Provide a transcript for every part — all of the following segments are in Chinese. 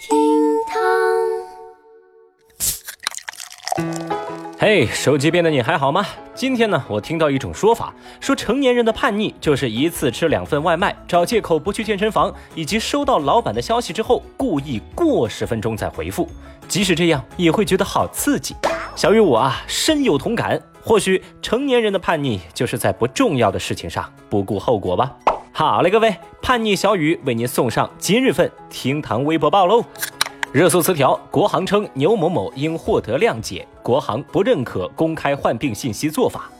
厅堂。嘿，手机边的你还好吗？今天呢，我听到一种说法，说成年人的叛逆就是一次吃两份外卖，找借口不去健身房，以及收到老板的消息之后故意过十分钟再回复，即使这样也会觉得好刺激。小雨我啊，深有同感。或许成年人的叛逆就是在不重要的事情上不顾后果吧。好嘞，各位，叛逆小雨为您送上今日份厅堂微博报喽。热搜词条：国航称牛某某应获得谅解，国航不认可公开患病信息做法。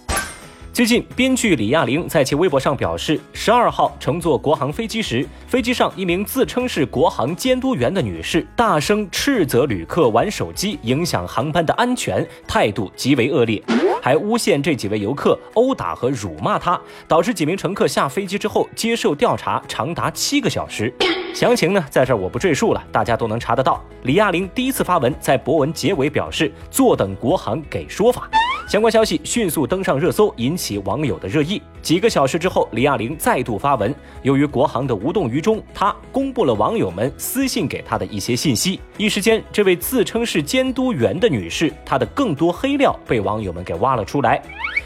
最近，编剧李亚玲在其微博上表示，十二号乘坐国航飞机时，飞机上一名自称是国航监督员的女士，大声斥责旅客玩手机，影响航班的安全，态度极为恶劣，还诬陷这几位游客殴打和辱骂她，导致几名乘客下飞机之后接受调查长达七个小时。详情呢，在这儿我不赘述了，大家都能查得到。李亚玲第一次发文，在博文结尾表示，坐等国航给说法。相关消息迅速登上热搜，引起网友的热议。几个小时之后，李亚玲再度发文，由于国航的无动于衷，她公布了网友们私信给她的一些信息。一时间，这位自称是监督员的女士，她的更多黑料被网友们给挖了出来。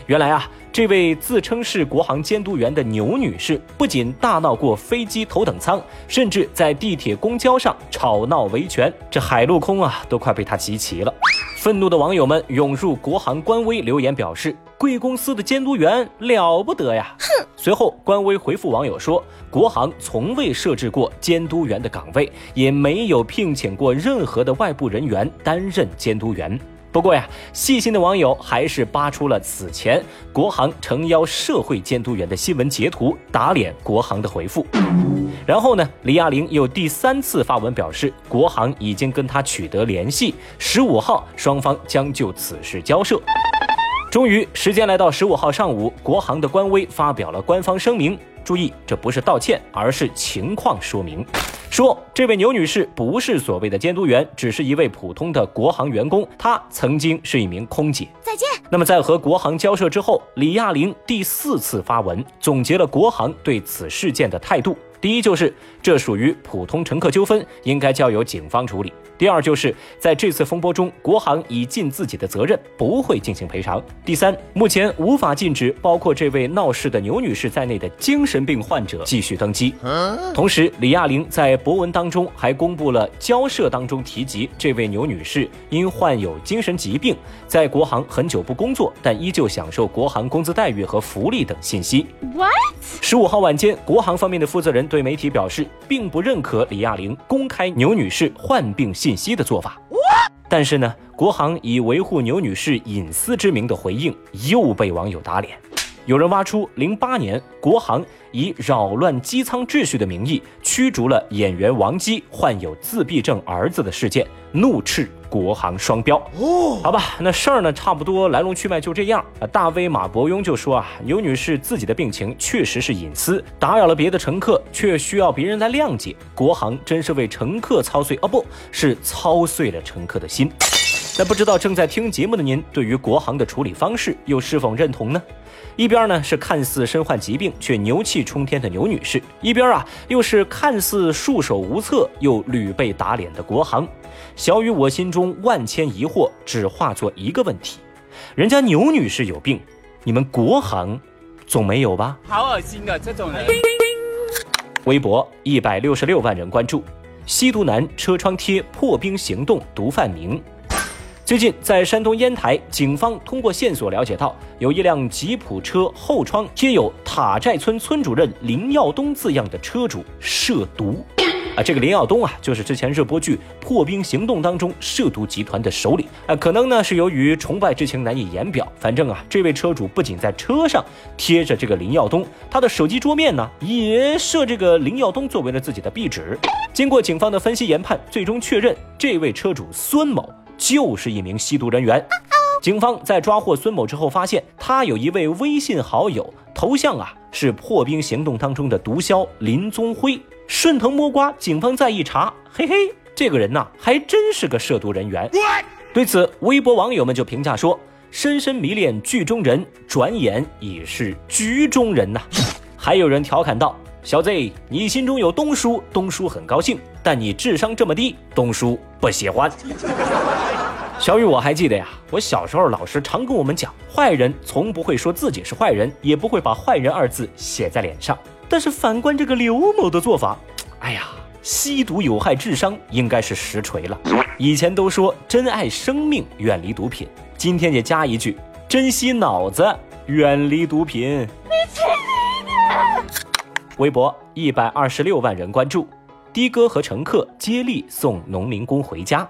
原来啊。这位自称是国航监督员的牛女士，不仅大闹过飞机头等舱，甚至在地铁公交上吵闹维权，这海陆空啊都快被她集齐了。愤怒的网友们涌入国航官微留言表示：“贵公司的监督员了不得呀！”哼。随后官微回复网友说：“国航从未设置过监督员的岗位，也没有聘请过任何的外部人员担任监督员。”不过呀，细心的网友还是扒出了此前国航诚邀社会监督员的新闻截图，打脸国航的回复。然后呢，李亚玲又第三次发文表示，国航已经跟他取得联系，十五号双方将就此事交涉。终于，时间来到十五号上午，国航的官微发表了官方声明。注意，这不是道歉，而是情况说明。说这位牛女士不是所谓的监督员，只是一位普通的国航员工。她曾经是一名空姐。再见。那么在和国航交涉之后，李亚玲第四次发文，总结了国航对此事件的态度。第一就是这属于普通乘客纠纷，应该交由警方处理。第二就是在这次风波中，国航已尽自己的责任，不会进行赔偿。第三，目前无法禁止包括这位闹事的牛女士在内的精神病患者继续登机。同时，李亚玲在博文当中还公布了交涉当中提及这位牛女士因患有精神疾病，在国航很久不工作，但依旧享受国航工资待遇和福利等信息。What？十五号晚间，国航方面的负责人。对媒体表示，并不认可李亚玲公开牛女士患病信息的做法。但是呢，国航以维护牛女士隐私之名的回应又被网友打脸。有人挖出零八年国航以扰乱机舱秩序的名义驱逐了演员王姬患有自闭症儿子的事件，怒斥国航双标。哦，好吧，那事儿呢，差不多来龙去脉就这样啊。大 V 马伯庸就说啊，牛女士自己的病情确实是隐私，打扰了别的乘客，却需要别人来谅解。国航真是为乘客操碎哦，不是操碎了乘客的心。那不知道正在听节目的您，对于国航的处理方式又是否认同呢？一边呢是看似身患疾病却牛气冲天的牛女士，一边啊又是看似束手无策又屡被打脸的国航。小雨，我心中万千疑惑只化作一个问题：人家牛女士有病，你们国航总没有吧？好恶心啊，这种人！微博一百六十六万人关注，吸毒男车窗贴破冰行动毒贩名。最近，在山东烟台，警方通过线索了解到，有一辆吉普车后窗贴有“塔寨村村主任林耀东”字样的车主涉毒。啊，这个林耀东啊，就是之前热播剧《破冰行动》当中涉毒集团的首领。啊，可能呢是由于崇拜之情难以言表，反正啊，这位车主不仅在车上贴着这个林耀东，他的手机桌面呢也设这个林耀东作为了自己的壁纸。经过警方的分析研判，最终确认这位车主孙某。就是一名吸毒人员。警方在抓获孙某之后，发现他有一位微信好友，头像啊是破冰行动当中的毒枭林宗辉。顺藤摸瓜，警方再一查，嘿嘿，这个人呐还真是个涉毒人员。对此，微博网友们就评价说：“深深迷恋剧中人，转眼已是局中人呐。”还有人调侃道。小 Z，你心中有东叔，东叔很高兴，但你智商这么低，东叔不喜欢。小雨，我还记得呀，我小时候老师常跟我们讲，坏人从不会说自己是坏人，也不会把坏人二字写在脸上。但是反观这个刘某的做法，哎呀，吸毒有害智商，应该是实锤了。以前都说珍爱生命，远离毒品，今天也加一句，珍惜脑子，远离毒品。你去你的！微博一百二十六万人关注，的哥和乘客接力送农民工回家。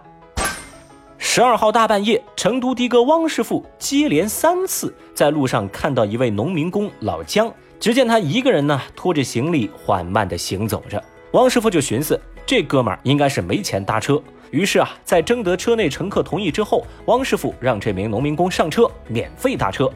十二号大半夜，成都的哥汪师傅接连三次在路上看到一位农民工老姜，只见他一个人呢拖着行李缓慢地行走着。汪师傅就寻思，这哥们儿应该是没钱搭车。于是啊，在征得车内乘客同意之后，汪师傅让这名农民工上车，免费搭车。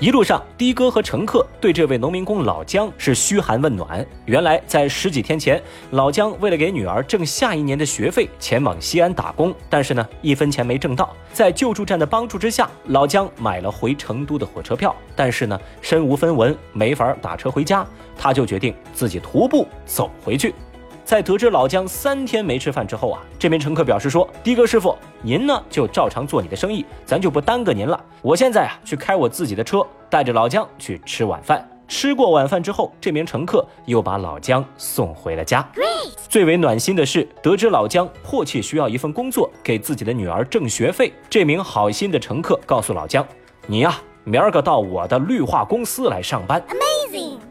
一路上，的哥和乘客对这位农民工老姜是嘘寒问暖。原来，在十几天前，老姜为了给女儿挣下一年的学费，前往西安打工，但是呢，一分钱没挣到。在救助站的帮助之下，老姜买了回成都的火车票，但是呢，身无分文，没法打车回家，他就决定自己徒步走回去。在得知老姜三天没吃饭之后啊，这名乘客表示说：“的哥师傅，您呢就照常做你的生意，咱就不耽搁您了。我现在啊去开我自己的车，带着老姜去吃晚饭。吃过晚饭之后，这名乘客又把老姜送回了家。最为暖心的是，得知老姜迫切需要一份工作，给自己的女儿挣学费，这名好心的乘客告诉老姜：你呀，明儿个到我的绿化公司来上班。”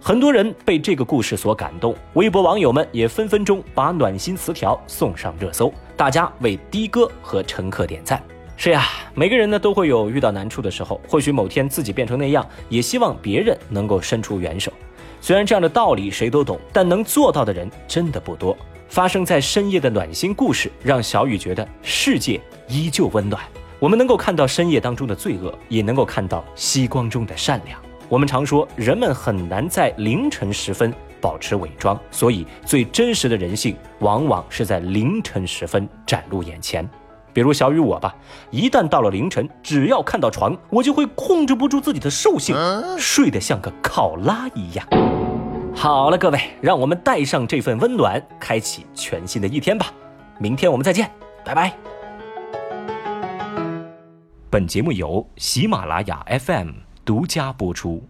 很多人被这个故事所感动，微博网友们也分分钟把暖心词条送上热搜，大家为的哥和乘客点赞。是呀，每个人呢都会有遇到难处的时候，或许某天自己变成那样，也希望别人能够伸出援手。虽然这样的道理谁都懂，但能做到的人真的不多。发生在深夜的暖心故事，让小雨觉得世界依旧温暖。我们能够看到深夜当中的罪恶，也能够看到夕光中的善良。我们常说，人们很难在凌晨时分保持伪装，所以最真实的人性，往往是在凌晨时分展露眼前。比如小雨我吧，一旦到了凌晨，只要看到床，我就会控制不住自己的兽性，睡得像个考拉一样。好了，各位，让我们带上这份温暖，开启全新的一天吧。明天我们再见，拜拜。本节目由喜马拉雅 FM。独家播出。